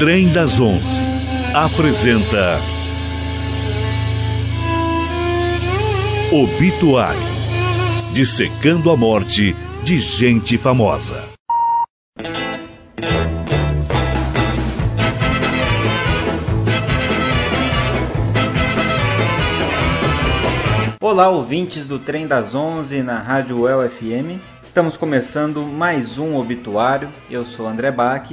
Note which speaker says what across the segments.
Speaker 1: Trem das Onze apresenta Obituário Dissecando a morte de gente famosa.
Speaker 2: Olá, ouvintes do Trem das Onze na Rádio UEL FM. Estamos começando mais um obituário. Eu sou André Bach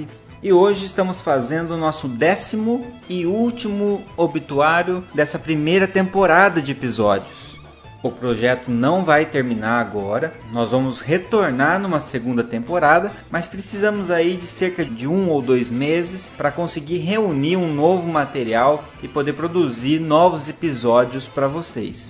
Speaker 2: e hoje estamos fazendo o nosso décimo e último obituário dessa primeira temporada de episódios. O projeto não vai terminar agora, nós vamos retornar numa segunda temporada, mas precisamos aí de cerca de um ou dois meses para conseguir reunir um novo material e poder produzir novos episódios para vocês.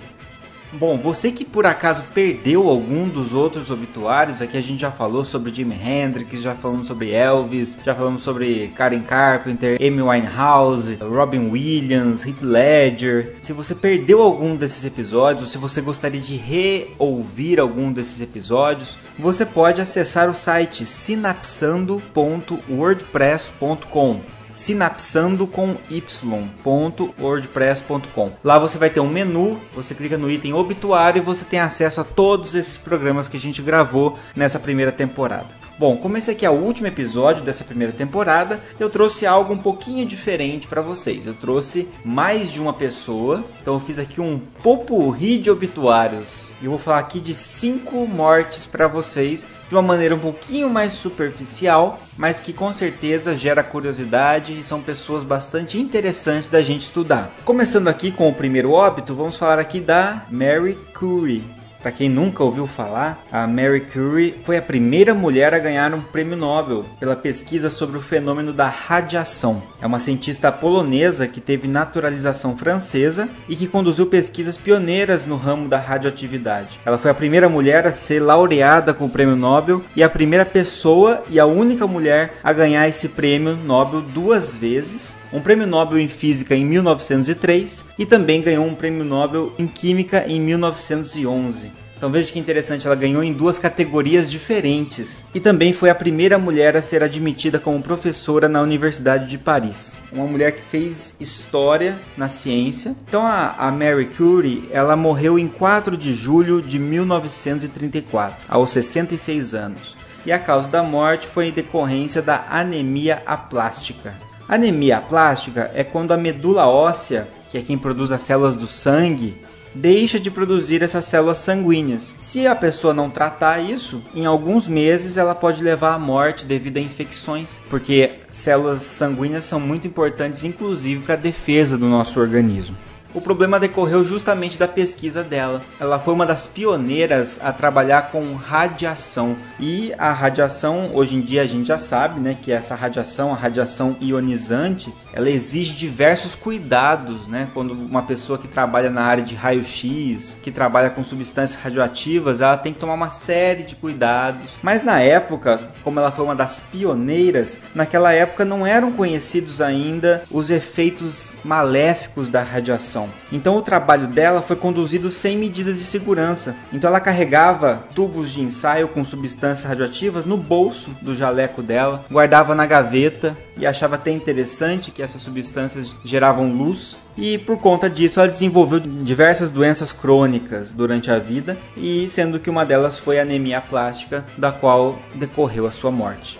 Speaker 2: Bom, você que por acaso perdeu algum dos outros obituários, aqui a gente já falou sobre Jimi Hendrix, já falamos sobre Elvis, já falamos sobre Karen Carpenter, Amy Winehouse, Robin Williams, Heath Ledger. Se você perdeu algum desses episódios, ou se você gostaria de reouvir algum desses episódios, você pode acessar o site sinapsando.wordpress.com sinapsando com y.wordpress.com. Lá você vai ter um menu, você clica no item obituário e você tem acesso a todos esses programas que a gente gravou nessa primeira temporada. Bom, como esse aqui é o último episódio dessa primeira temporada, eu trouxe algo um pouquinho diferente para vocês. Eu trouxe mais de uma pessoa, então eu fiz aqui um popurri de obituários. E eu vou falar aqui de cinco mortes para vocês de uma maneira um pouquinho mais superficial, mas que com certeza gera curiosidade e são pessoas bastante interessantes da gente estudar. Começando aqui com o primeiro óbito, vamos falar aqui da Mary Curie. Para quem nunca ouviu falar, a Mary Curie foi a primeira mulher a ganhar um prêmio Nobel pela pesquisa sobre o fenômeno da radiação. É uma cientista polonesa que teve naturalização francesa e que conduziu pesquisas pioneiras no ramo da radioatividade. Ela foi a primeira mulher a ser laureada com o prêmio Nobel e a primeira pessoa e a única mulher a ganhar esse prêmio Nobel duas vezes um prêmio Nobel em Física em 1903 e também ganhou um prêmio Nobel em Química em 1911. Então veja que interessante, ela ganhou em duas categorias diferentes e também foi a primeira mulher a ser admitida como professora na Universidade de Paris. Uma mulher que fez história na ciência. Então a, a Mary Curie, ela morreu em 4 de julho de 1934, aos 66 anos. E a causa da morte foi em decorrência da anemia aplástica. Anemia plástica é quando a medula óssea, que é quem produz as células do sangue, deixa de produzir essas células sanguíneas. Se a pessoa não tratar isso, em alguns meses ela pode levar à morte devido a infecções, porque células sanguíneas são muito importantes, inclusive para a defesa do nosso organismo. O problema decorreu justamente da pesquisa dela. Ela foi uma das pioneiras a trabalhar com radiação. E a radiação, hoje em dia a gente já sabe, né, que essa radiação, a radiação ionizante, ela exige diversos cuidados, né? Quando uma pessoa que trabalha na área de raio-x, que trabalha com substâncias radioativas, ela tem que tomar uma série de cuidados. Mas na época, como ela foi uma das pioneiras, naquela época não eram conhecidos ainda os efeitos maléficos da radiação Então o trabalho dela foi conduzido sem medidas de segurança. Então ela carregava tubos de ensaio com substâncias radioativas no bolso do jaleco dela, guardava na gaveta e achava até interessante que essas substâncias geravam luz e por conta disso ela desenvolveu diversas doenças crônicas durante a vida e sendo que uma delas foi anemia plástica, da qual decorreu a sua morte.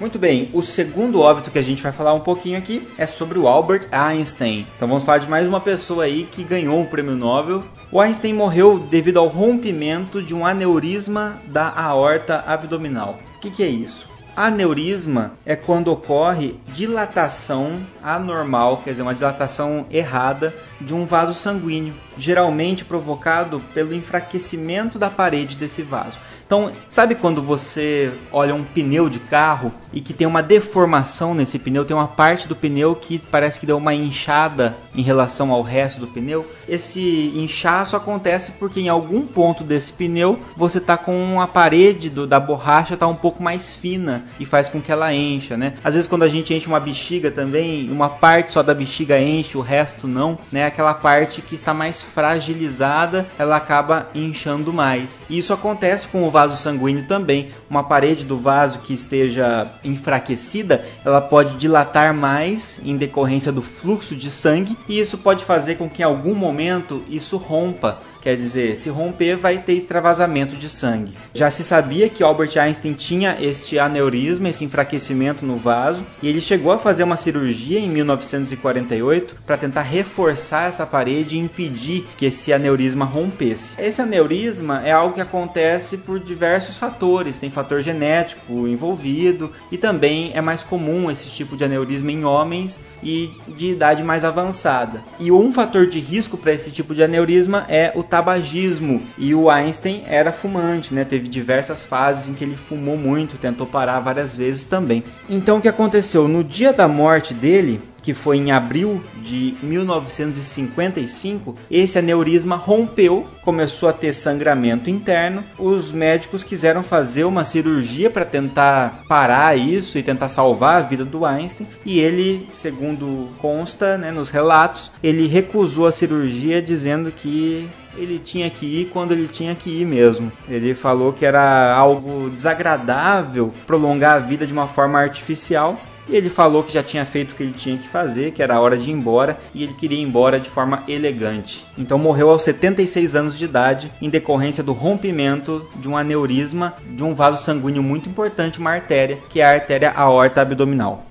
Speaker 2: Muito bem, o segundo óbito que a gente vai falar um pouquinho aqui é sobre o Albert Einstein. Então vamos falar de mais uma pessoa aí que ganhou um prêmio Nobel. O Einstein morreu devido ao rompimento de um aneurisma da aorta abdominal. O que, que é isso? Aneurisma é quando ocorre dilatação anormal, quer dizer, uma dilatação errada de um vaso sanguíneo, geralmente provocado pelo enfraquecimento da parede desse vaso. Então, sabe quando você olha um pneu de carro e que tem uma deformação nesse pneu, tem uma parte do pneu que parece que deu uma inchada em relação ao resto do pneu? Esse inchaço acontece porque em algum ponto desse pneu você tá com a parede do, da borracha tá um pouco mais fina e faz com que ela encha, né? Às vezes quando a gente enche uma bexiga também, uma parte só da bexiga enche, o resto não, né? Aquela parte que está mais fragilizada, ela acaba inchando mais. E isso acontece com o vaso vaso sanguíneo também. Uma parede do vaso que esteja enfraquecida, ela pode dilatar mais em decorrência do fluxo de sangue e isso pode fazer com que em algum momento isso rompa Quer dizer, se romper, vai ter extravasamento de sangue. Já se sabia que Albert Einstein tinha este aneurisma, esse enfraquecimento no vaso, e ele chegou a fazer uma cirurgia em 1948 para tentar reforçar essa parede e impedir que esse aneurisma rompesse. Esse aneurisma é algo que acontece por diversos fatores, tem fator genético envolvido e também é mais comum esse tipo de aneurisma em homens e de idade mais avançada. E um fator de risco para esse tipo de aneurisma é o tabagismo. E o Einstein era fumante, né? Teve diversas fases em que ele fumou muito, tentou parar várias vezes também. Então o que aconteceu? No dia da morte dele, que foi em abril de 1955, esse aneurisma rompeu, começou a ter sangramento interno. Os médicos quiseram fazer uma cirurgia para tentar parar isso e tentar salvar a vida do Einstein, e ele, segundo consta né, nos relatos, ele recusou a cirurgia dizendo que ele tinha que ir quando ele tinha que ir mesmo. Ele falou que era algo desagradável prolongar a vida de uma forma artificial e ele falou que já tinha feito o que ele tinha que fazer, que era a hora de ir embora, e ele queria ir embora de forma elegante. Então morreu aos 76 anos de idade, em decorrência do rompimento de um aneurisma de um vaso sanguíneo muito importante, uma artéria, que é a artéria aorta abdominal.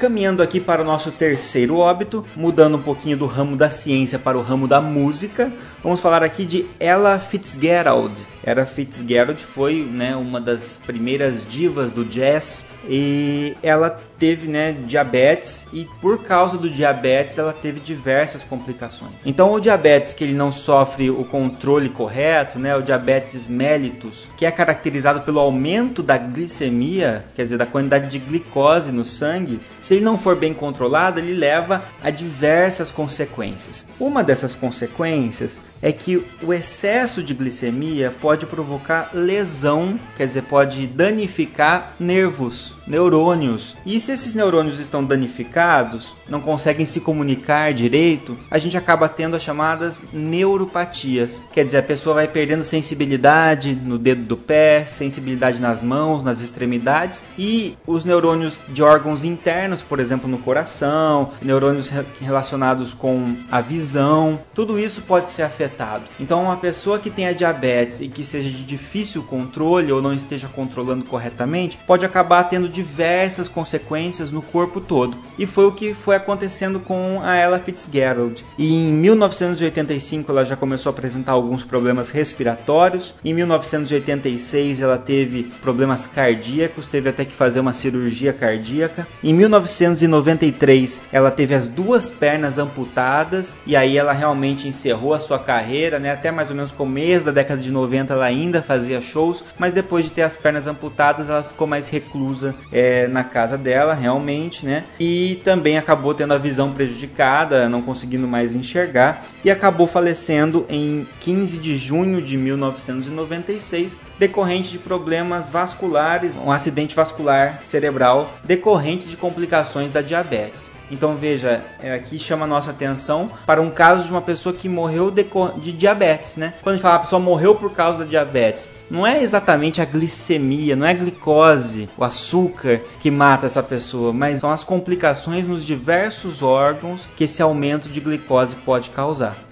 Speaker 2: Caminhando aqui para o nosso terceiro óbito, mudando um pouquinho do ramo da ciência para o ramo da música, vamos falar aqui de Ella Fitzgerald. Ella Fitzgerald foi né, uma das primeiras divas do jazz e ela teve né, diabetes e por causa do diabetes ela teve diversas complicações. Então o diabetes que ele não sofre o controle correto, né, o diabetes mellitus, que é caracterizado pelo aumento da glicemia, quer dizer, da quantidade de glicose no sangue, se ele não for bem controlado, ele leva a diversas consequências. Uma dessas consequências é que o excesso de glicemia pode provocar lesão, quer dizer, pode danificar nervos, neurônios. E se esses neurônios estão danificados, não conseguem se comunicar direito, a gente acaba tendo as chamadas neuropatias. Quer dizer, a pessoa vai perdendo sensibilidade no dedo do pé, sensibilidade nas mãos, nas extremidades e os neurônios de órgãos internos, por exemplo, no coração, neurônios relacionados com a visão, tudo isso pode ser afetado. Então, uma pessoa que tenha diabetes e que seja de difícil controle ou não esteja controlando corretamente, pode acabar tendo diversas consequências no corpo todo. E foi o que foi acontecendo com a Ella Fitzgerald. E em 1985 ela já começou a apresentar alguns problemas respiratórios. Em 1986 ela teve problemas cardíacos, teve até que fazer uma cirurgia cardíaca. Em 1993 ela teve as duas pernas amputadas e aí ela realmente encerrou a sua carreira né? Até mais ou menos começo da década de 90 ela ainda fazia shows, mas depois de ter as pernas amputadas ela ficou mais reclusa é, na casa dela, realmente, né? E também acabou tendo a visão prejudicada, não conseguindo mais enxergar e acabou falecendo em 15 de junho de 1996 decorrente de problemas vasculares, um acidente vascular cerebral decorrente de complicações da diabetes. Então veja, é, aqui chama a nossa atenção para um caso de uma pessoa que morreu de, de diabetes, né? Quando a gente fala a pessoa morreu por causa da diabetes, não é exatamente a glicemia, não é a glicose, o açúcar que mata essa pessoa, mas são as complicações nos diversos órgãos que esse aumento de glicose pode causar.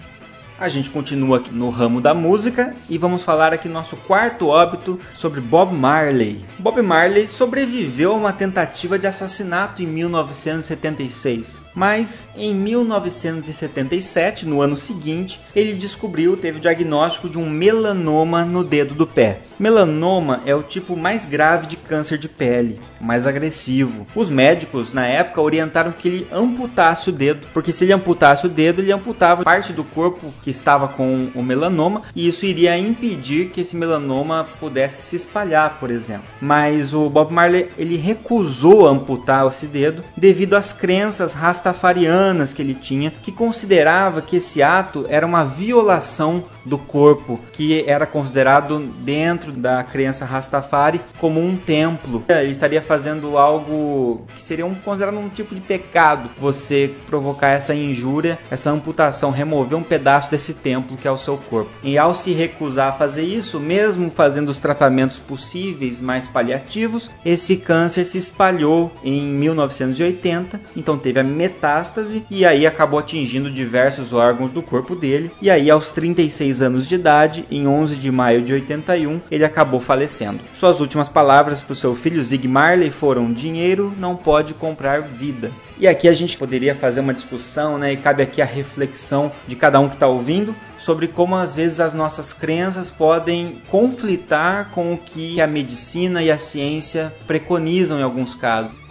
Speaker 2: A gente continua aqui no ramo da música e vamos falar aqui no nosso quarto óbito sobre Bob Marley. Bob Marley sobreviveu a uma tentativa de assassinato em 1976 mas em 1977, no ano seguinte, ele descobriu, teve o diagnóstico de um melanoma no dedo do pé. Melanoma é o tipo mais grave de câncer de pele, mais agressivo. Os médicos na época orientaram que ele amputasse o dedo, porque se ele amputasse o dedo, ele amputava parte do corpo que estava com o melanoma e isso iria impedir que esse melanoma pudesse se espalhar, por exemplo. Mas o Bob Marley ele recusou amputar esse dedo devido às crenças rastafarianas rastafarianas que ele tinha, que considerava que esse ato era uma violação do corpo, que era considerado dentro da crença Rastafari como um templo. Ele estaria fazendo algo que seria um, considerado um tipo de pecado, você provocar essa injúria, essa amputação, remover um pedaço desse templo que é o seu corpo. E ao se recusar a fazer isso, mesmo fazendo os tratamentos possíveis mais paliativos, esse câncer se espalhou em 1980, então teve a metástase e aí acabou atingindo diversos órgãos do corpo dele. E aí, aos 36 anos de idade, em 11 de maio de 81, ele acabou falecendo. Suas últimas palavras para o seu filho Zig Marley foram: Dinheiro não pode comprar vida. E aqui a gente poderia fazer uma discussão, né? E cabe aqui a reflexão de cada um que está ouvindo sobre como às vezes as nossas crenças podem conflitar com o que a medicina e a ciência preconizam em alguns casos.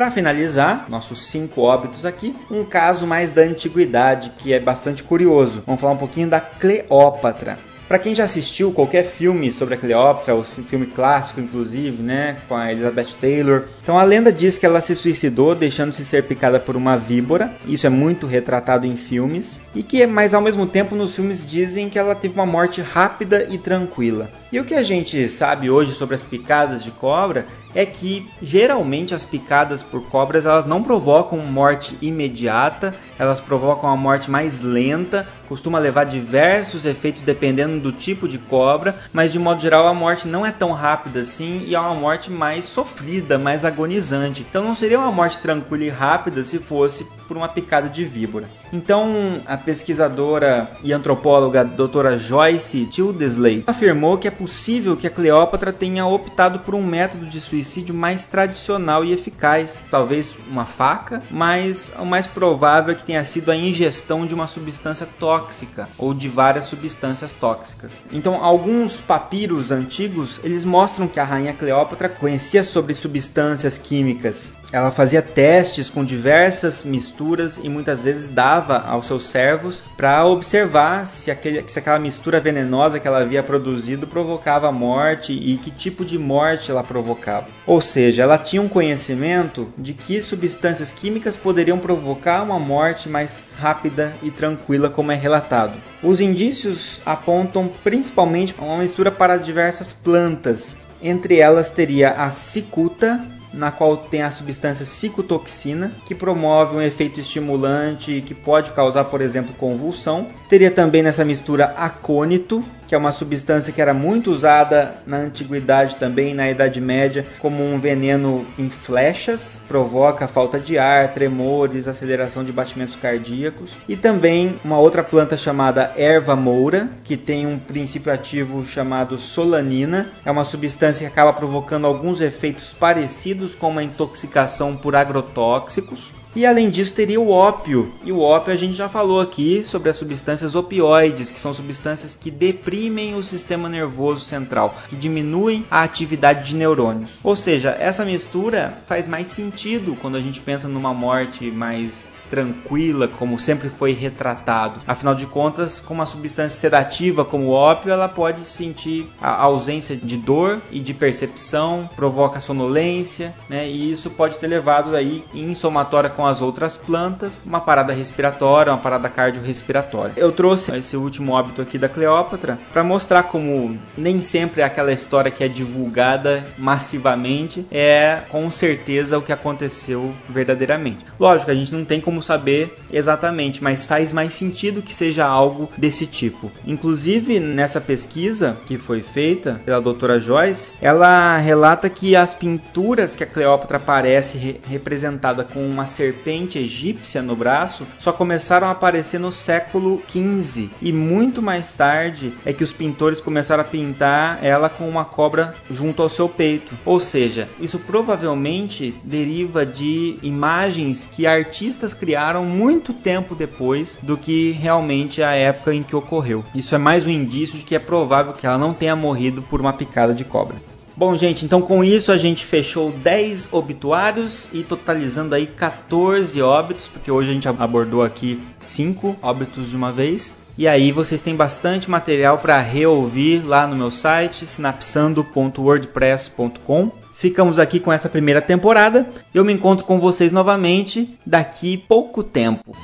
Speaker 2: Para finalizar, nossos cinco óbitos aqui, um caso mais da antiguidade que é bastante curioso. Vamos falar um pouquinho da Cleópatra. Para quem já assistiu qualquer filme sobre a Cleópatra, o filme clássico inclusive, né, com a Elizabeth Taylor, então a lenda diz que ela se suicidou deixando-se ser picada por uma víbora. Isso é muito retratado em filmes e que, mas ao mesmo tempo nos filmes dizem que ela teve uma morte rápida e tranquila. E o que a gente sabe hoje sobre as picadas de cobra é que geralmente as picadas por cobras elas não provocam morte imediata, elas provocam uma morte mais lenta, costuma levar diversos efeitos dependendo do tipo de cobra, mas de modo geral a morte não é tão rápida assim e é uma morte mais sofrida, mais agonizante. Então não seria uma morte tranquila e rápida se fosse por uma picada de víbora. Então, a pesquisadora e antropóloga doutora Joyce Tildesley afirmou que é possível que a Cleópatra tenha optado por um método de suicídio mais tradicional e eficaz, talvez uma faca, mas o mais provável é que tenha sido a ingestão de uma substância tóxica ou de várias substâncias tóxicas. Então, alguns papiros antigos, eles mostram que a rainha Cleópatra conhecia sobre substâncias químicas ela fazia testes com diversas misturas e muitas vezes dava aos seus servos para observar se, aquele, se aquela mistura venenosa que ela havia produzido provocava morte e que tipo de morte ela provocava. Ou seja, ela tinha um conhecimento de que substâncias químicas poderiam provocar uma morte mais rápida e tranquila, como é relatado. Os indícios apontam principalmente uma mistura para diversas plantas. Entre elas teria a cicuta, na qual tem a substância cicotoxina, que promove um efeito estimulante que pode causar, por exemplo, convulsão. Teria também nessa mistura acônito, que é uma substância que era muito usada na antiguidade também na Idade Média como um veneno em flechas, provoca falta de ar, tremores, aceleração de batimentos cardíacos e também uma outra planta chamada erva moura, que tem um princípio ativo chamado solanina, é uma substância que acaba provocando alguns efeitos parecidos com uma intoxicação por agrotóxicos. E além disso, teria o ópio. E o ópio a gente já falou aqui sobre as substâncias opioides, que são substâncias que deprimem o sistema nervoso central, que diminuem a atividade de neurônios. Ou seja, essa mistura faz mais sentido quando a gente pensa numa morte mais tranquila, como sempre foi retratado. Afinal de contas, com uma substância sedativa como o ópio, ela pode sentir a ausência de dor e de percepção, provoca sonolência, né? E isso pode ter levado aí em somatória com as outras plantas, uma parada respiratória, uma parada cardiorrespiratória. Eu trouxe esse último óbito aqui da Cleópatra para mostrar como nem sempre é aquela história que é divulgada massivamente é com certeza o que aconteceu verdadeiramente. Lógico, a gente não tem como como saber exatamente, mas faz mais sentido que seja algo desse tipo. Inclusive, nessa pesquisa que foi feita pela doutora Joyce, ela relata que as pinturas que a Cleópatra aparece re representada com uma serpente egípcia no braço só começaram a aparecer no século XV e muito mais tarde é que os pintores começaram a pintar ela com uma cobra junto ao seu peito. Ou seja, isso provavelmente deriva de imagens que artistas criaram criaram muito tempo depois do que realmente a época em que ocorreu. Isso é mais um indício de que é provável que ela não tenha morrido por uma picada de cobra. Bom, gente, então com isso a gente fechou 10 obituários e totalizando aí 14 óbitos, porque hoje a gente abordou aqui 5 óbitos de uma vez. E aí vocês têm bastante material para reouvir lá no meu site sinapsando.wordpress.com. Ficamos aqui com essa primeira temporada. Eu me encontro com vocês novamente daqui pouco tempo.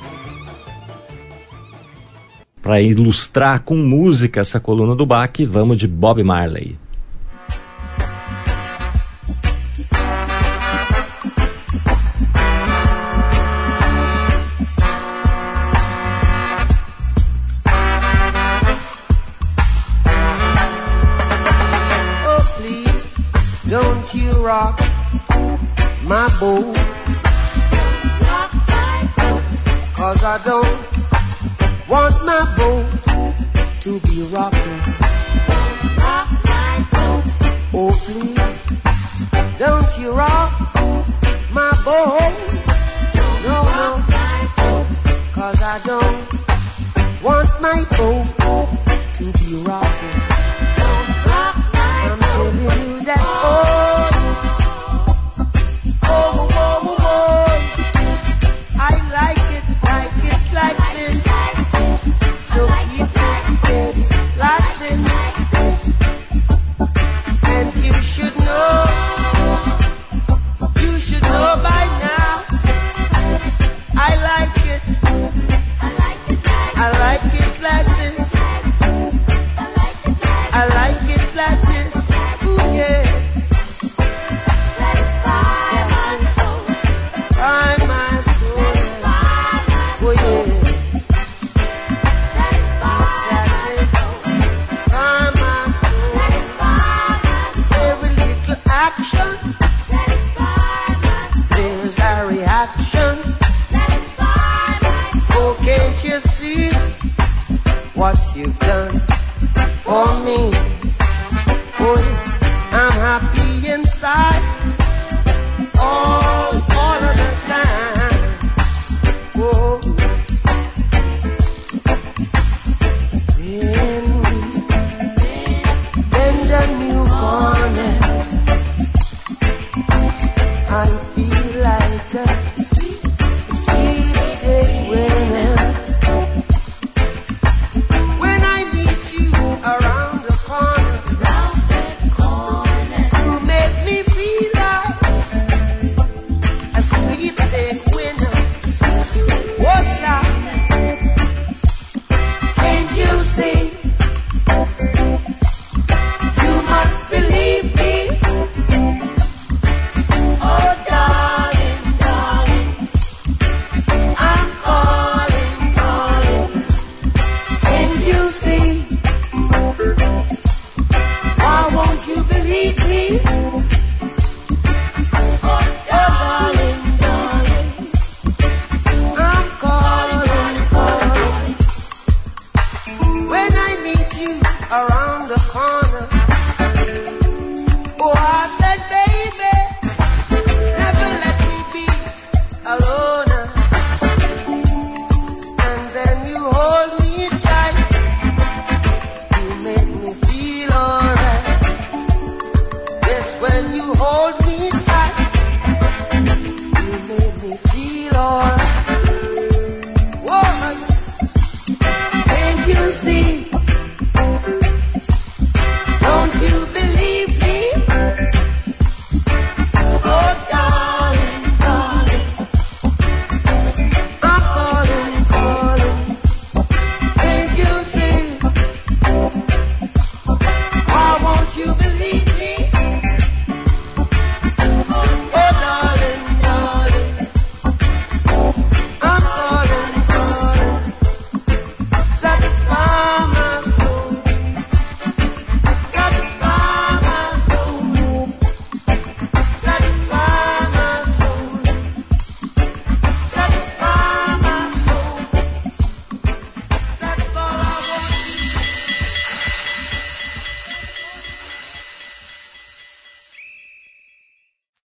Speaker 3: Para ilustrar com música essa coluna do Bach, vamos de Bob Marley.
Speaker 4: Cause I don't want my boat to be rocking. Oh please, don't you rock my boat. No, no. Cause I don't want my boat to be rocking.